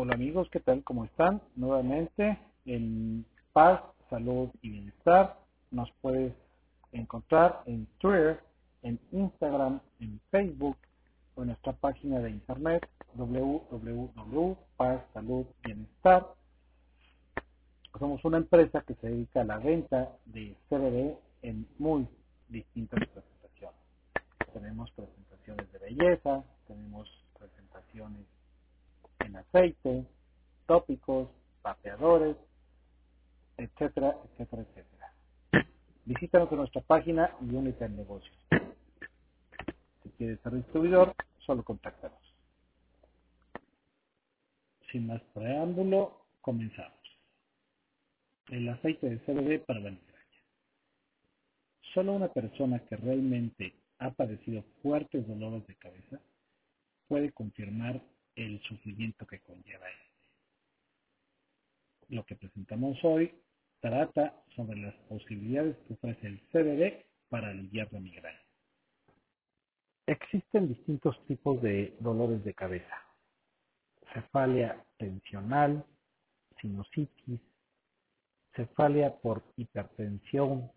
Hola amigos, ¿qué tal? ¿Cómo están? Nuevamente en paz, salud y bienestar. Nos puedes encontrar en Twitter, en Instagram, en Facebook o en nuestra página de internet www.pazsaludbienestar. Somos una empresa que se dedica a la venta de CBD en muy distintas presentaciones. Tenemos presentaciones de belleza, tenemos presentaciones en aceite, tópicos, vapeadores, etcétera, etcétera, etcétera. Visítanos en nuestra página y únete al negocio. Si quieres ser distribuidor, solo contáctanos. Sin más preámbulo, comenzamos. El aceite de CBD para la migraña. Solo una persona que realmente ha padecido fuertes dolores de cabeza puede confirmar el sufrimiento que conlleva este. Lo que presentamos hoy trata sobre las posibilidades que ofrece el CBD para aliviar la migraña. Existen distintos tipos de dolores de cabeza. Cefalia tensional, sinusitis, cefalia por hipertensión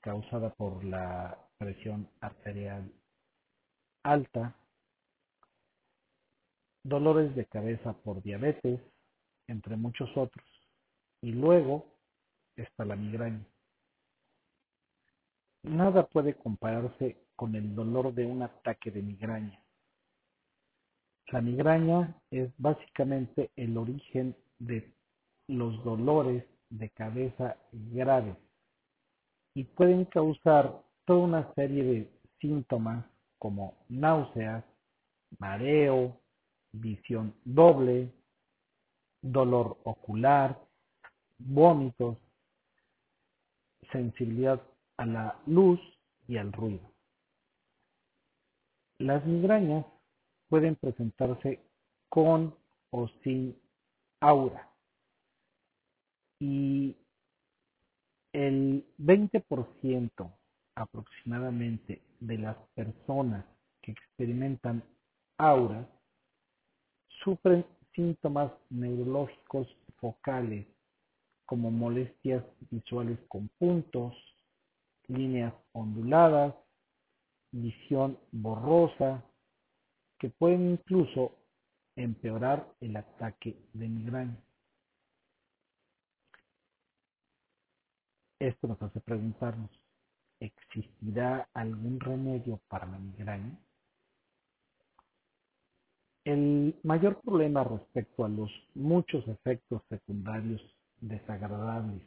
causada por la presión arterial alta, dolores de cabeza por diabetes, entre muchos otros. Y luego está la migraña. Nada puede compararse con el dolor de un ataque de migraña. La migraña es básicamente el origen de los dolores de cabeza graves y pueden causar toda una serie de síntomas como náuseas, mareo, visión doble, dolor ocular, vómitos, sensibilidad a la luz y al ruido. Las migrañas pueden presentarse con o sin aura y el 20% aproximadamente de las personas que experimentan auras sufren síntomas neurológicos focales como molestias visuales con puntos, líneas onduladas, visión borrosa, que pueden incluso empeorar el ataque de migraña. Esto nos hace preguntarnos, ¿existirá algún remedio para la migraña? El mayor problema respecto a los muchos efectos secundarios desagradables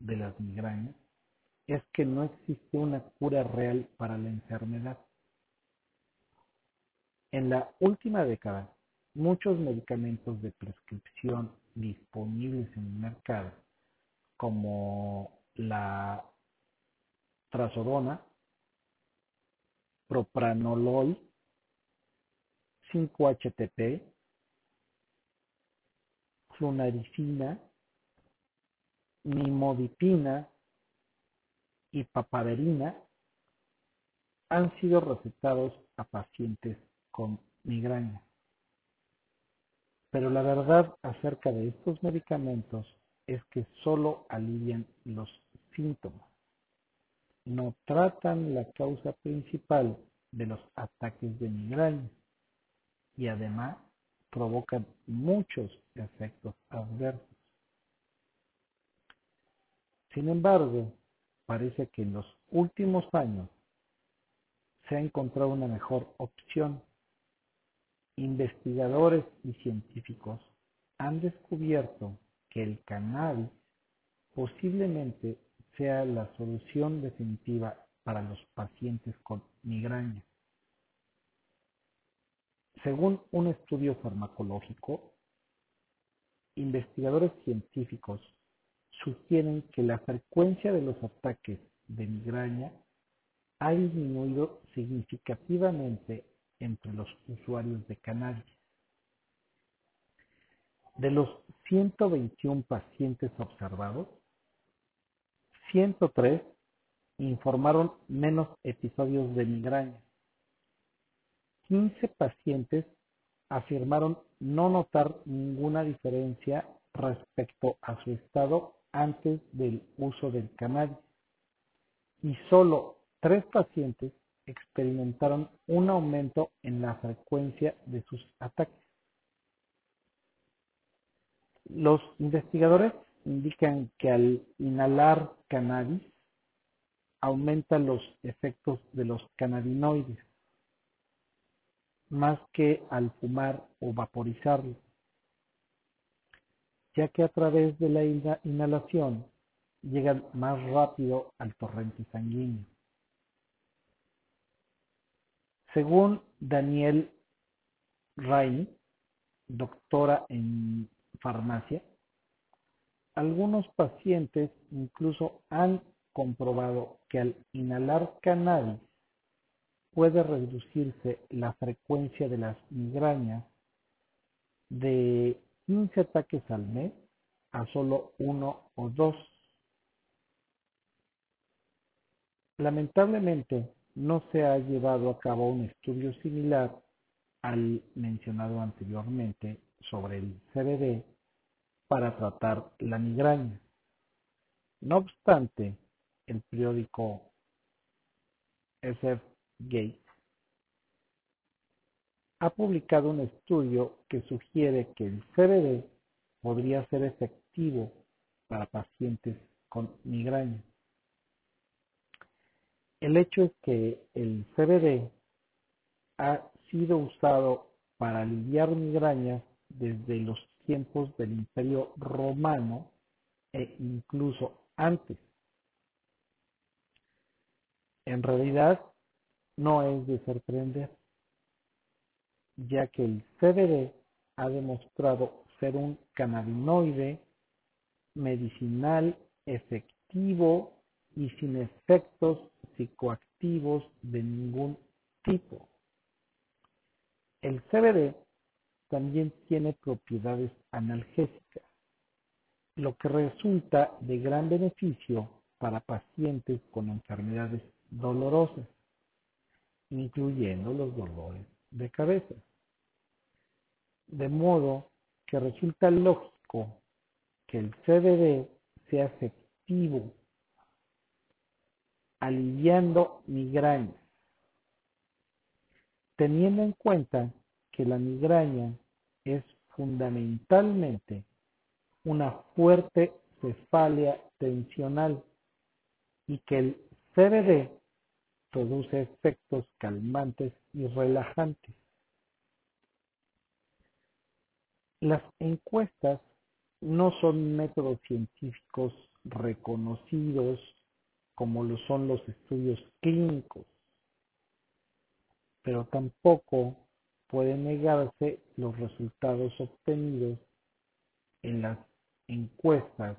de las migrañas es que no existe una cura real para la enfermedad. En la última década, muchos medicamentos de prescripción disponibles en el mercado, como la trazodona, propranolol, 5-HTP, flunaricina, nimodipina y papaverina han sido recetados a pacientes con migraña. Pero la verdad acerca de estos medicamentos es que solo alivian los síntomas, no tratan la causa principal de los ataques de migraña y además provocan muchos efectos adversos. Sin embargo, parece que en los últimos años se ha encontrado una mejor opción. Investigadores y científicos han descubierto que el cannabis posiblemente sea la solución definitiva para los pacientes con migraña. Según un estudio farmacológico, investigadores científicos sugieren que la frecuencia de los ataques de migraña ha disminuido significativamente entre los usuarios de cannabis. De los 121 pacientes observados, 103 informaron menos episodios de migraña 15 pacientes afirmaron no notar ninguna diferencia respecto a su estado antes del uso del cannabis y solo tres pacientes experimentaron un aumento en la frecuencia de sus ataques. Los investigadores indican que al inhalar cannabis aumenta los efectos de los cannabinoides más que al fumar o vaporizarlo, ya que a través de la inhalación llegan más rápido al torrente sanguíneo. Según Daniel Rainey, doctora en farmacia, algunos pacientes incluso han comprobado que al inhalar cannabis puede reducirse la frecuencia de las migrañas de 15 ataques al mes a solo uno o dos. Lamentablemente, no se ha llevado a cabo un estudio similar al mencionado anteriormente sobre el CBD para tratar la migraña. No obstante, el periódico SF Gates ha publicado un estudio que sugiere que el CBD podría ser efectivo para pacientes con migraña. El hecho es que el CBD ha sido usado para aliviar migrañas desde los tiempos del Imperio Romano e incluso antes. En realidad, no es de sorprender, ya que el CBD ha demostrado ser un cannabinoide medicinal efectivo y sin efectos psicoactivos de ningún tipo. El CBD también tiene propiedades analgésicas, lo que resulta de gran beneficio para pacientes con enfermedades dolorosas incluyendo los dolores de cabeza. De modo que resulta lógico que el CBD sea efectivo aliviando migrañas, teniendo en cuenta que la migraña es fundamentalmente una fuerte cefalia tensional y que el CBD produce efectos calmantes y relajantes. Las encuestas no son métodos científicos reconocidos como lo son los estudios clínicos, pero tampoco pueden negarse los resultados obtenidos en las encuestas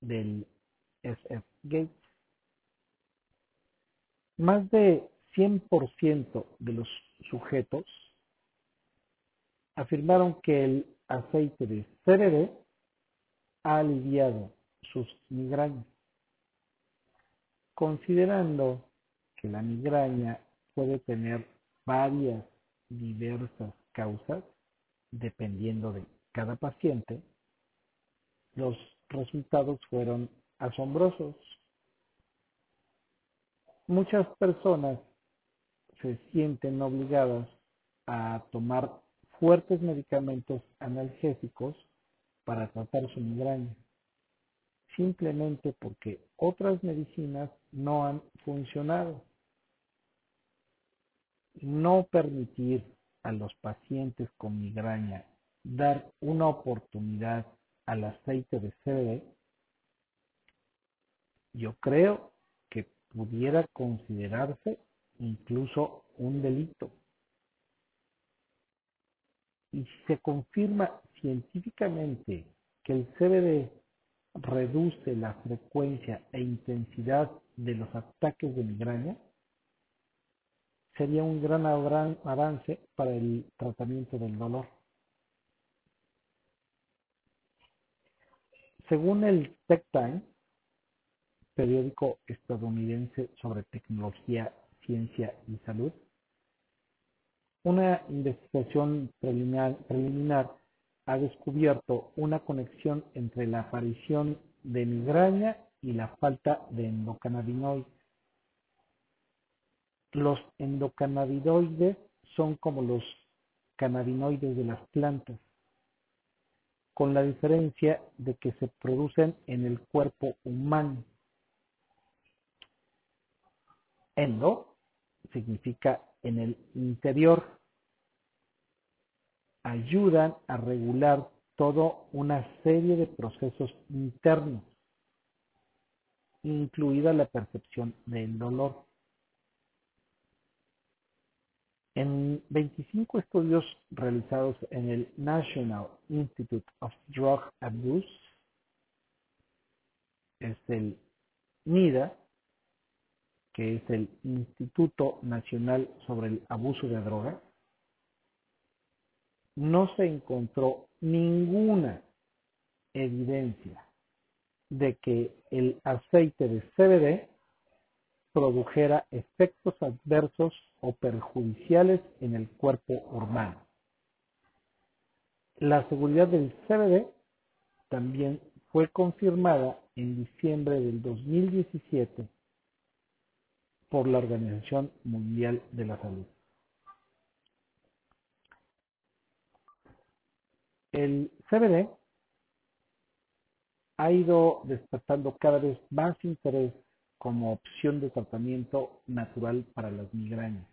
del SF Gates. Más de 100% de los sujetos afirmaron que el aceite de CBD ha aliviado sus migrañas, considerando que la migraña puede tener varias diversas causas dependiendo de cada paciente, los resultados fueron asombrosos. Muchas personas se sienten obligadas a tomar fuertes medicamentos analgésicos para tratar su migraña, simplemente porque otras medicinas no han funcionado. No permitir a los pacientes con migraña dar una oportunidad al aceite de CBD, yo creo pudiera considerarse incluso un delito. Y si se confirma científicamente que el CBD reduce la frecuencia e intensidad de los ataques de migraña, sería un gran avance para el tratamiento del dolor. Según el Tech Time, periódico estadounidense sobre tecnología, ciencia y salud, una investigación preliminar, ha descubierto una conexión entre la aparición de migraña y la falta de endocannabinoides. Los endocannabinoides son como los cannabinoides de las plantas, con la diferencia de que se producen en el cuerpo humano. Endo significa en el interior ayudan a regular toda una serie de procesos internos, incluida la percepción del dolor. En 25 estudios realizados en el National Institute of Drug Abuse, es el NIDA, que es el Instituto Nacional sobre el Abuso de Drogas, no se encontró ninguna evidencia de que el aceite de CBD produjera efectos adversos o perjudiciales en el cuerpo humano. La seguridad del CBD también fue confirmada en diciembre del 2017 por la Organización Mundial de la Salud. El CBD ha ido despertando cada vez más interés como opción de tratamiento natural para las migrañas.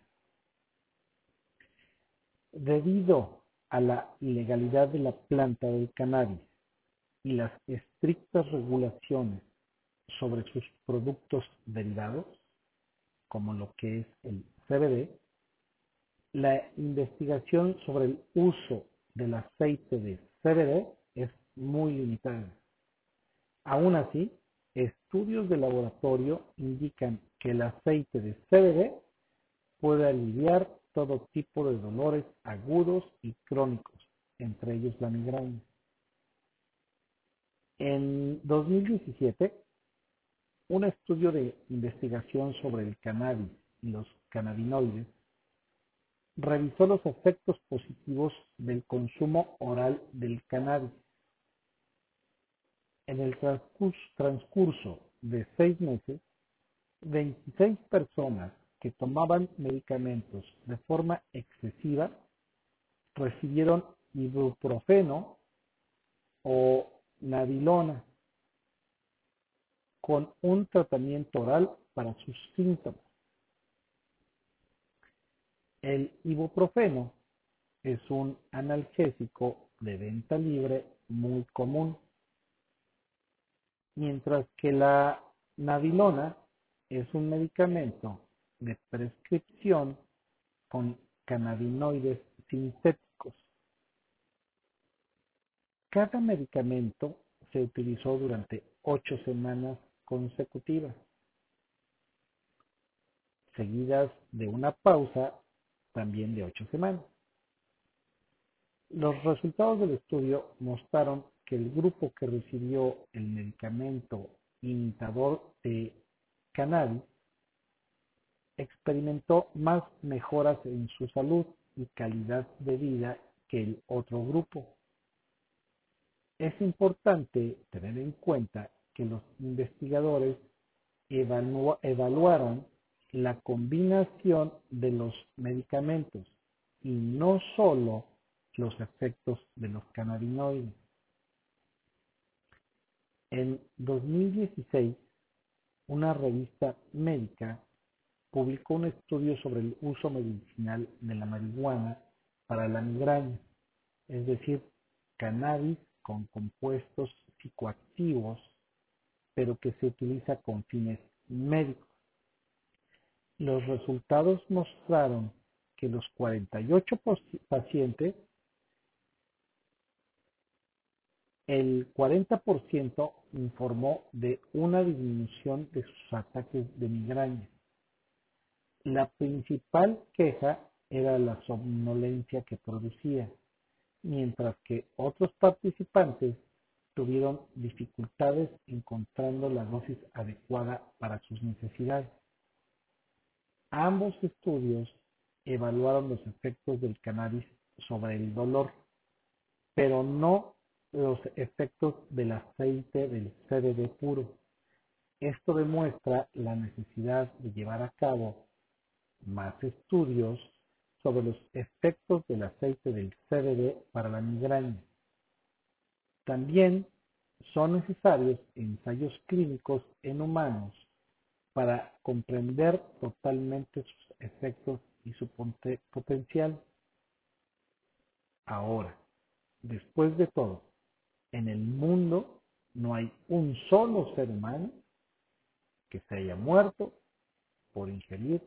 Debido a la ilegalidad de la planta del cannabis y las estrictas regulaciones sobre sus productos derivados, como lo que es el CBD, la investigación sobre el uso del aceite de CBD es muy limitada. Aún así, estudios de laboratorio indican que el aceite de CBD puede aliviar todo tipo de dolores agudos y crónicos, entre ellos la migraña. En 2017, un estudio de investigación sobre el cannabis y los cannabinoides revisó los efectos positivos del consumo oral del cannabis. En el transcurso, de seis meses, 26 personas que tomaban medicamentos de forma excesiva recibieron ibuprofeno o navilona con un tratamiento oral para sus síntomas. El ibuprofeno es un analgésico de venta libre muy común, mientras que la navilona es un medicamento de prescripción con cannabinoides sintéticos. Cada medicamento se utilizó durante ocho semanas consecutivas, seguidas de una pausa también de ocho semanas. Los resultados del estudio mostraron que el grupo que recibió el medicamento imitador de cannabis experimentó más mejoras en su salud y calidad de vida que el otro grupo. Es importante tener en cuenta que los investigadores evaluaron la combinación de los medicamentos y no solo los efectos de los cannabinoides. En 2016, una revista médica publicó un estudio sobre el uso medicinal de la marihuana para la migraña, es decir, cannabis con compuestos psicoactivos, pero que se utiliza con fines médicos. Los resultados mostraron que los 48 pacientes, el 40% informó de una disminución de sus ataques de migraña. La principal queja era la somnolencia que producía, mientras que otros participantes tuvieron dificultades encontrando la dosis adecuada para sus necesidades. Ambos estudios evaluaron los efectos del cannabis sobre el dolor, pero no los efectos del aceite del CBD puro. Esto demuestra la necesidad de llevar a cabo más estudios sobre los efectos del aceite del CBD para la migraña. También son necesarios ensayos clínicos en humanos para comprender totalmente sus efectos y su potencial. Ahora, después de todo, en el mundo no hay un solo ser humano que se haya muerto por ingerir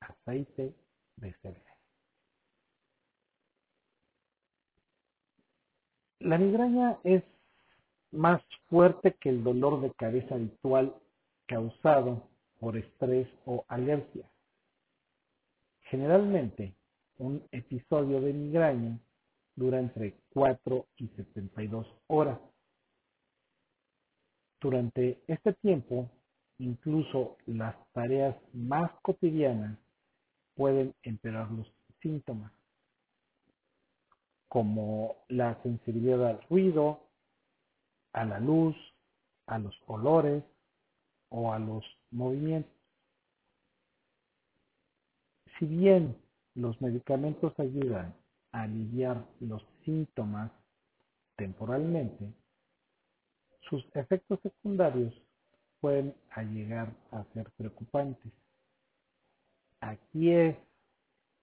aceite de CBD. La migraña es más fuerte que el dolor de cabeza habitual causado por estrés o alergia. Generalmente, un episodio de migraña dura entre 4 y 72 horas. Durante este tiempo, incluso las tareas más cotidianas pueden empeorar los síntomas, como la sensibilidad al ruido, a la luz, a los olores o a los movimientos. Si bien los medicamentos ayudan a aliviar los síntomas temporalmente, sus efectos secundarios pueden llegar a ser preocupantes. Aquí es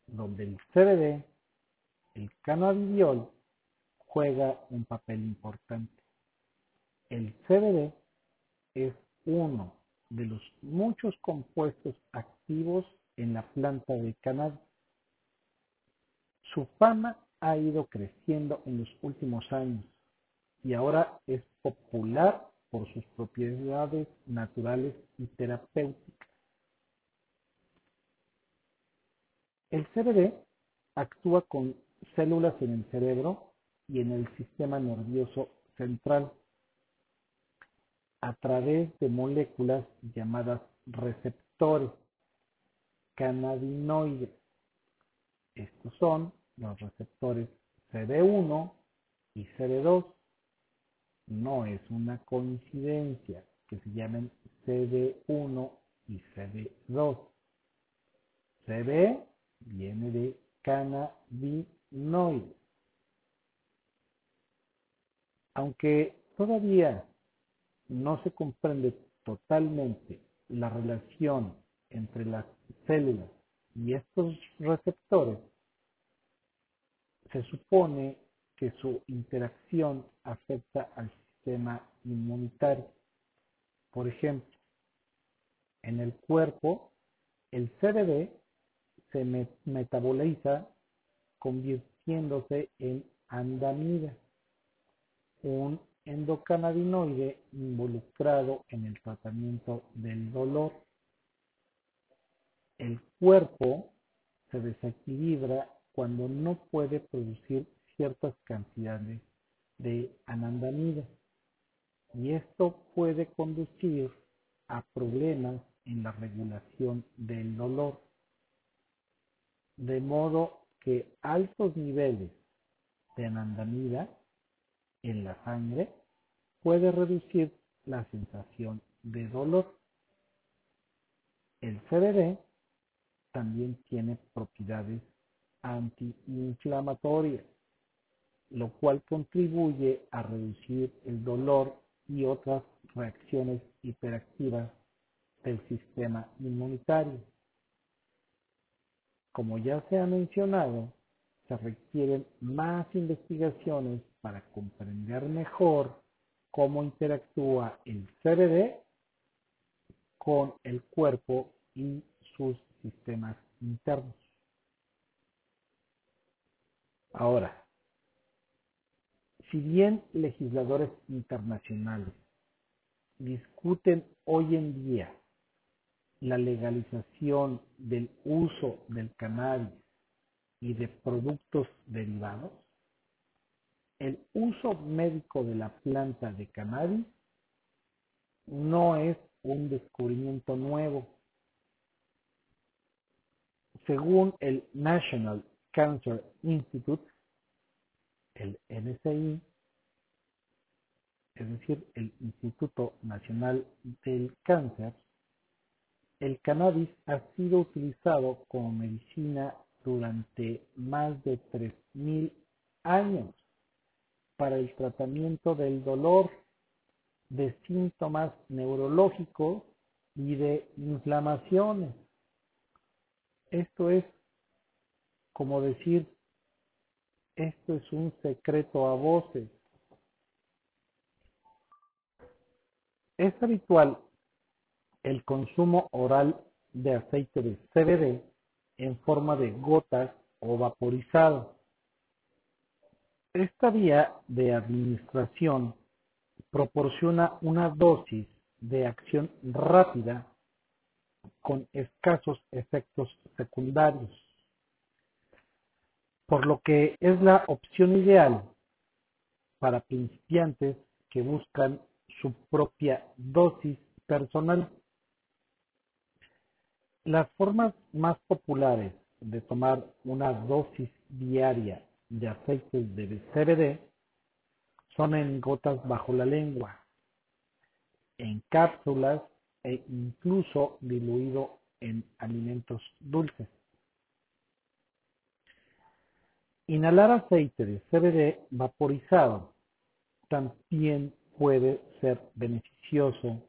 donde el CBD, el cannabidiol, juega un papel importante. El CBD es uno de los muchos compuestos activos en la planta de cannabis. Su fama ha ido creciendo en los últimos años y ahora es popular por sus propiedades naturales y terapéuticas. El CBD actúa con células en el cerebro y en el sistema nervioso central a través de moléculas llamadas receptores cannabinoides. Estos son los receptores CD1 y CD2. No es una coincidencia que se llamen CD1 y CD2. CD viene de cannabinoides. Aunque todavía no se comprende totalmente la relación entre las células y estos receptores, se supone que su interacción afecta al sistema inmunitario. Por ejemplo, en el cuerpo, el CBD se metaboliza convirtiéndose en andamida, un endocannabinoide involucrado en el tratamiento del dolor. El cuerpo se desequilibra cuando no puede producir ciertas cantidades de anandamida y esto puede conducir a problemas en la regulación del dolor. De modo que altos niveles de anandamida en la sangre puede reducir la sensación de dolor. El CBD también tiene propiedades antiinflamatorias, lo cual contribuye a reducir el dolor y otras reacciones hiperactivas del sistema inmunitario. Como ya se ha mencionado, se requieren más investigaciones para comprender mejor cómo interactúa el CBD con el cuerpo y sus sistemas internos. Ahora, si bien legisladores internacionales discuten hoy en día la legalización del uso del cannabis y de productos derivados, el uso médico de la planta de cannabis no es un descubrimiento nuevo. según el National Cancer Institute, el NCI, es decir, el Instituto Nacional del Cáncer, el cannabis ha sido utilizado como medicina durante más de 3.000 años para el tratamiento del dolor, de síntomas neurológicos y de inflamaciones. Esto es como decir, esto es un secreto a voces. Es habitual el consumo oral de aceite de CBD en forma de gotas o vaporizado. Esta vía de administración proporciona una dosis de acción rápida con escasos efectos secundarios, por lo que es la opción ideal para principiantes que buscan su propia dosis personal. Las formas más populares de tomar una dosis diaria de aceites de CBD son en gotas bajo la lengua, en cápsulas e incluso diluido en alimentos dulces. Inhalar aceite de CBD vaporizado también puede ser beneficioso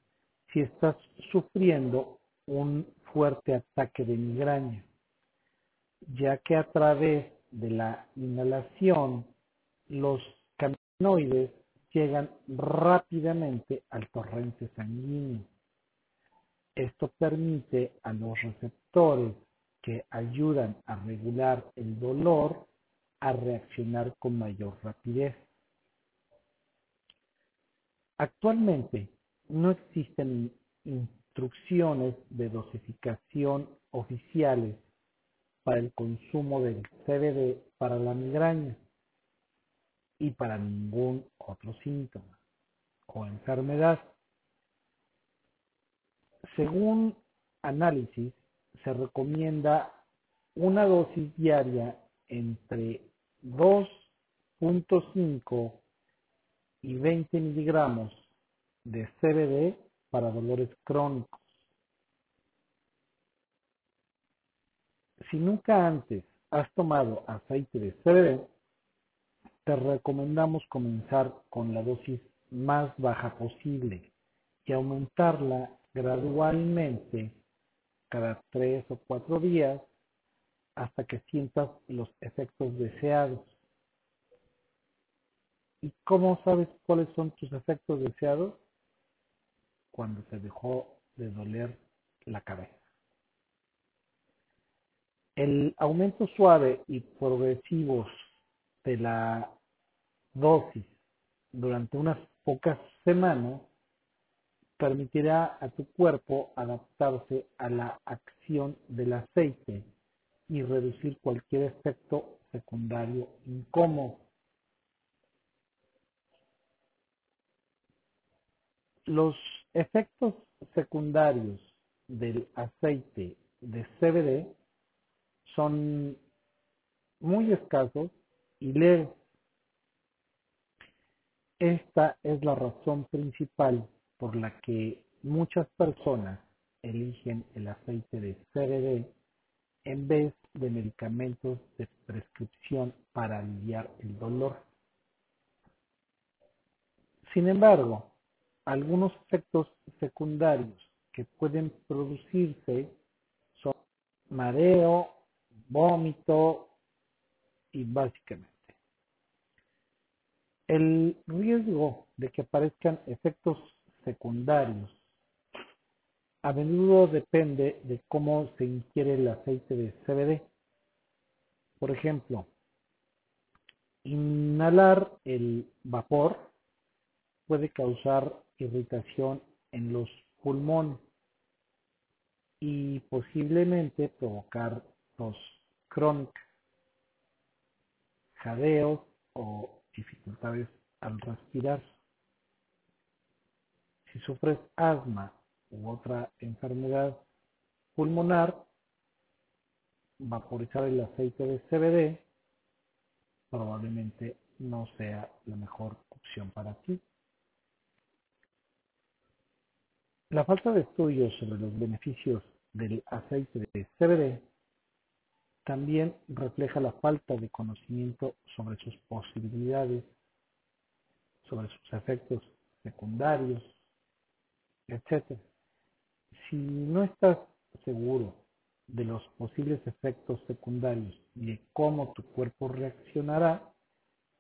si estás sufriendo un fuerte ataque de migraña, ya que a través de la inhalación los cannabinoides llegan rápidamente al torrente sanguíneo. Esto permite a los receptores que ayudan a regular el dolor a reaccionar con mayor rapidez. Actualmente no existen instrucciones de dosificación oficiales para el consumo del CBD para la migraña y para ningún otro síntoma o enfermedad. Según análisis, se recomienda una dosis diaria entre 2.5 y 20 miligramos de CBD para dolores crónicos. Si nunca antes has tomado aceite de CBD, te recomendamos comenzar con la dosis más baja posible y aumentarla gradualmente cada tres o cuatro días hasta que sientas los efectos deseados. ¿Y cómo sabes cuáles son tus efectos deseados? Cuando se dejó de doler la cabeza. El aumento suave y progresivo de la dosis durante unas pocas semanas permitirá a tu cuerpo adaptarse a la acción del aceite y reducir cualquier efecto secundario incómodo. Los efectos secundarios del aceite de CBD son muy escasos y leves. Esta es la razón principal por la que muchas personas eligen el aceite de CBD en vez de medicamentos de prescripción para aliviar el dolor. Sin embargo, algunos efectos secundarios que pueden producirse son mareo, vómito y básicamente. El riesgo de que aparezcan efectos secundarios a menudo depende de cómo se ingiere el aceite de CBD. Por ejemplo, inhalar el vapor puede causar irritación en los pulmones y posiblemente provocar tos crónica, jadeos o dificultades al respirar. Si sufres asma u otra enfermedad pulmonar, vaporizar el aceite de CBD probablemente no sea la mejor opción para ti. La falta de estudios sobre los beneficios del aceite de CBD también refleja la falta de conocimiento sobre sus posibilidades, sobre sus efectos secundarios, etc. Si no estás seguro de los posibles efectos secundarios y de cómo tu cuerpo reaccionará,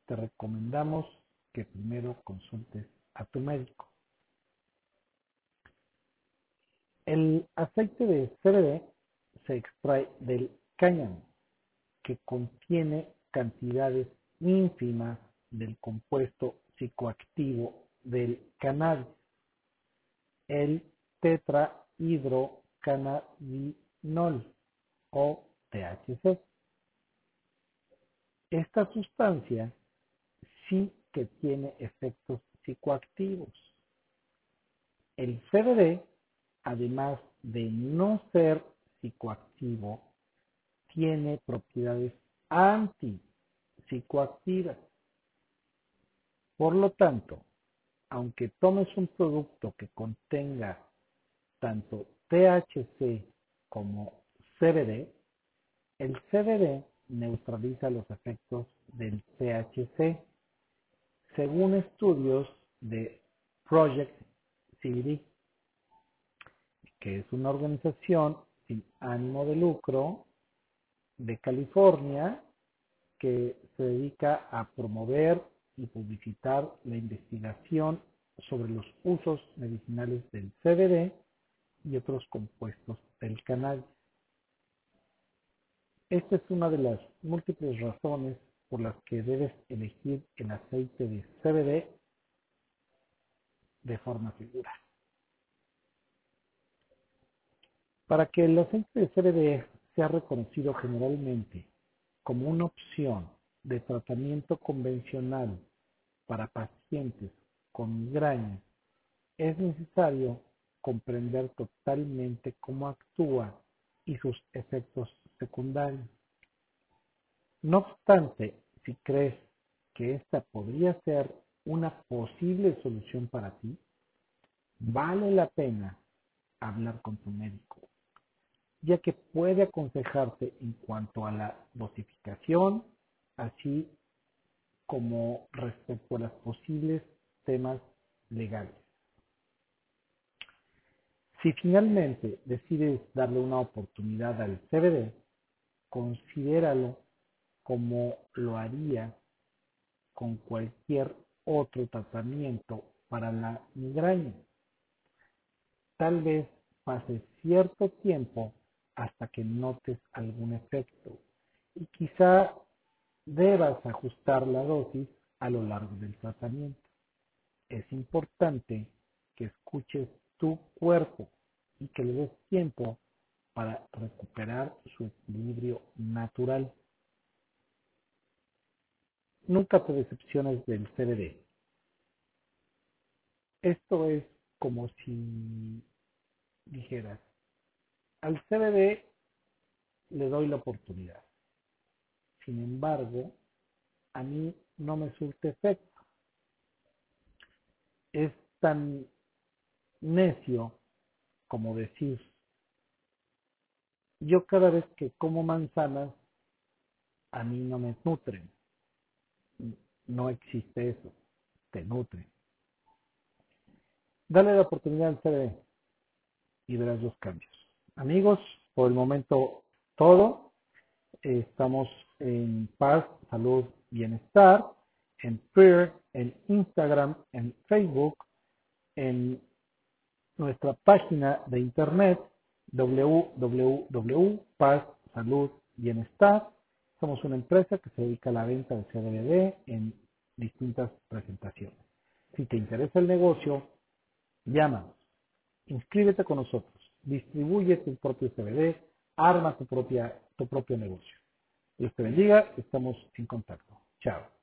te recomendamos que primero consultes a tu médico. El aceite de CBD se extrae del cáñamo, que contiene cantidades ínfimas del compuesto psicoactivo del cannabis, el tetrahidrocannabinol o THC. Esta sustancia sí que tiene efectos psicoactivos. El CBD, además de no ser psicoactivo, tiene propiedades antipsicoactivas. Por lo tanto, aunque tomes un producto que contenga tanto THC como CBD, el CBD neutraliza los efectos del THC, según estudios de Project CBD, que es una organización sin ánimo de lucro de California que se dedica a promover y publicitar la investigación sobre los usos medicinales del CBD y otros compuestos del cannabis. Esta es una de las múltiples razones por las que debes elegir el aceite de CBD de forma segura. Para que el aceite de CBD sea reconocido generalmente como una opción de tratamiento convencional para pacientes con migraña, es necesario comprender totalmente cómo actúa y sus efectos secundarios. No obstante, si crees que esta podría ser una posible solución para ti, vale la pena hablar con tu médico, ya que puede aconsejarte en cuanto a la dosificación, así como respecto a los posibles temas legales. Si finalmente decides darle una oportunidad al CBD, considéralo como lo haría con cualquier otro tratamiento para la migraña. Tal vez pase cierto tiempo hasta que notes algún efecto y quizá debas ajustar la dosis a lo largo del tratamiento. Es importante que escuches tu cuerpo y que le des tiempo para recuperar su equilibrio natural. Nunca te decepciones del CBD. Esto es como si dijeras, al CBD le doy la oportunidad. Sin embargo, a mí no me surte efecto. Es tan necio como decir, yo cada vez que como manzanas, a mí no me nutren. No existe eso, te nutre. Dale la oportunidad al CBD y verás los cambios. Amigos, por el momento todo. Estamos en paz, salud, bienestar, en Twitter, en Instagram, en Facebook, en nuestra página de internet www.paz, salud, bienestar. Somos una empresa que se dedica a la venta de CBD en distintas presentaciones. Si te interesa el negocio, llámanos, inscríbete con nosotros, distribuye tu propio CBD, arma tu, tu propio negocio. Dios te bendiga, estamos en contacto. Chao.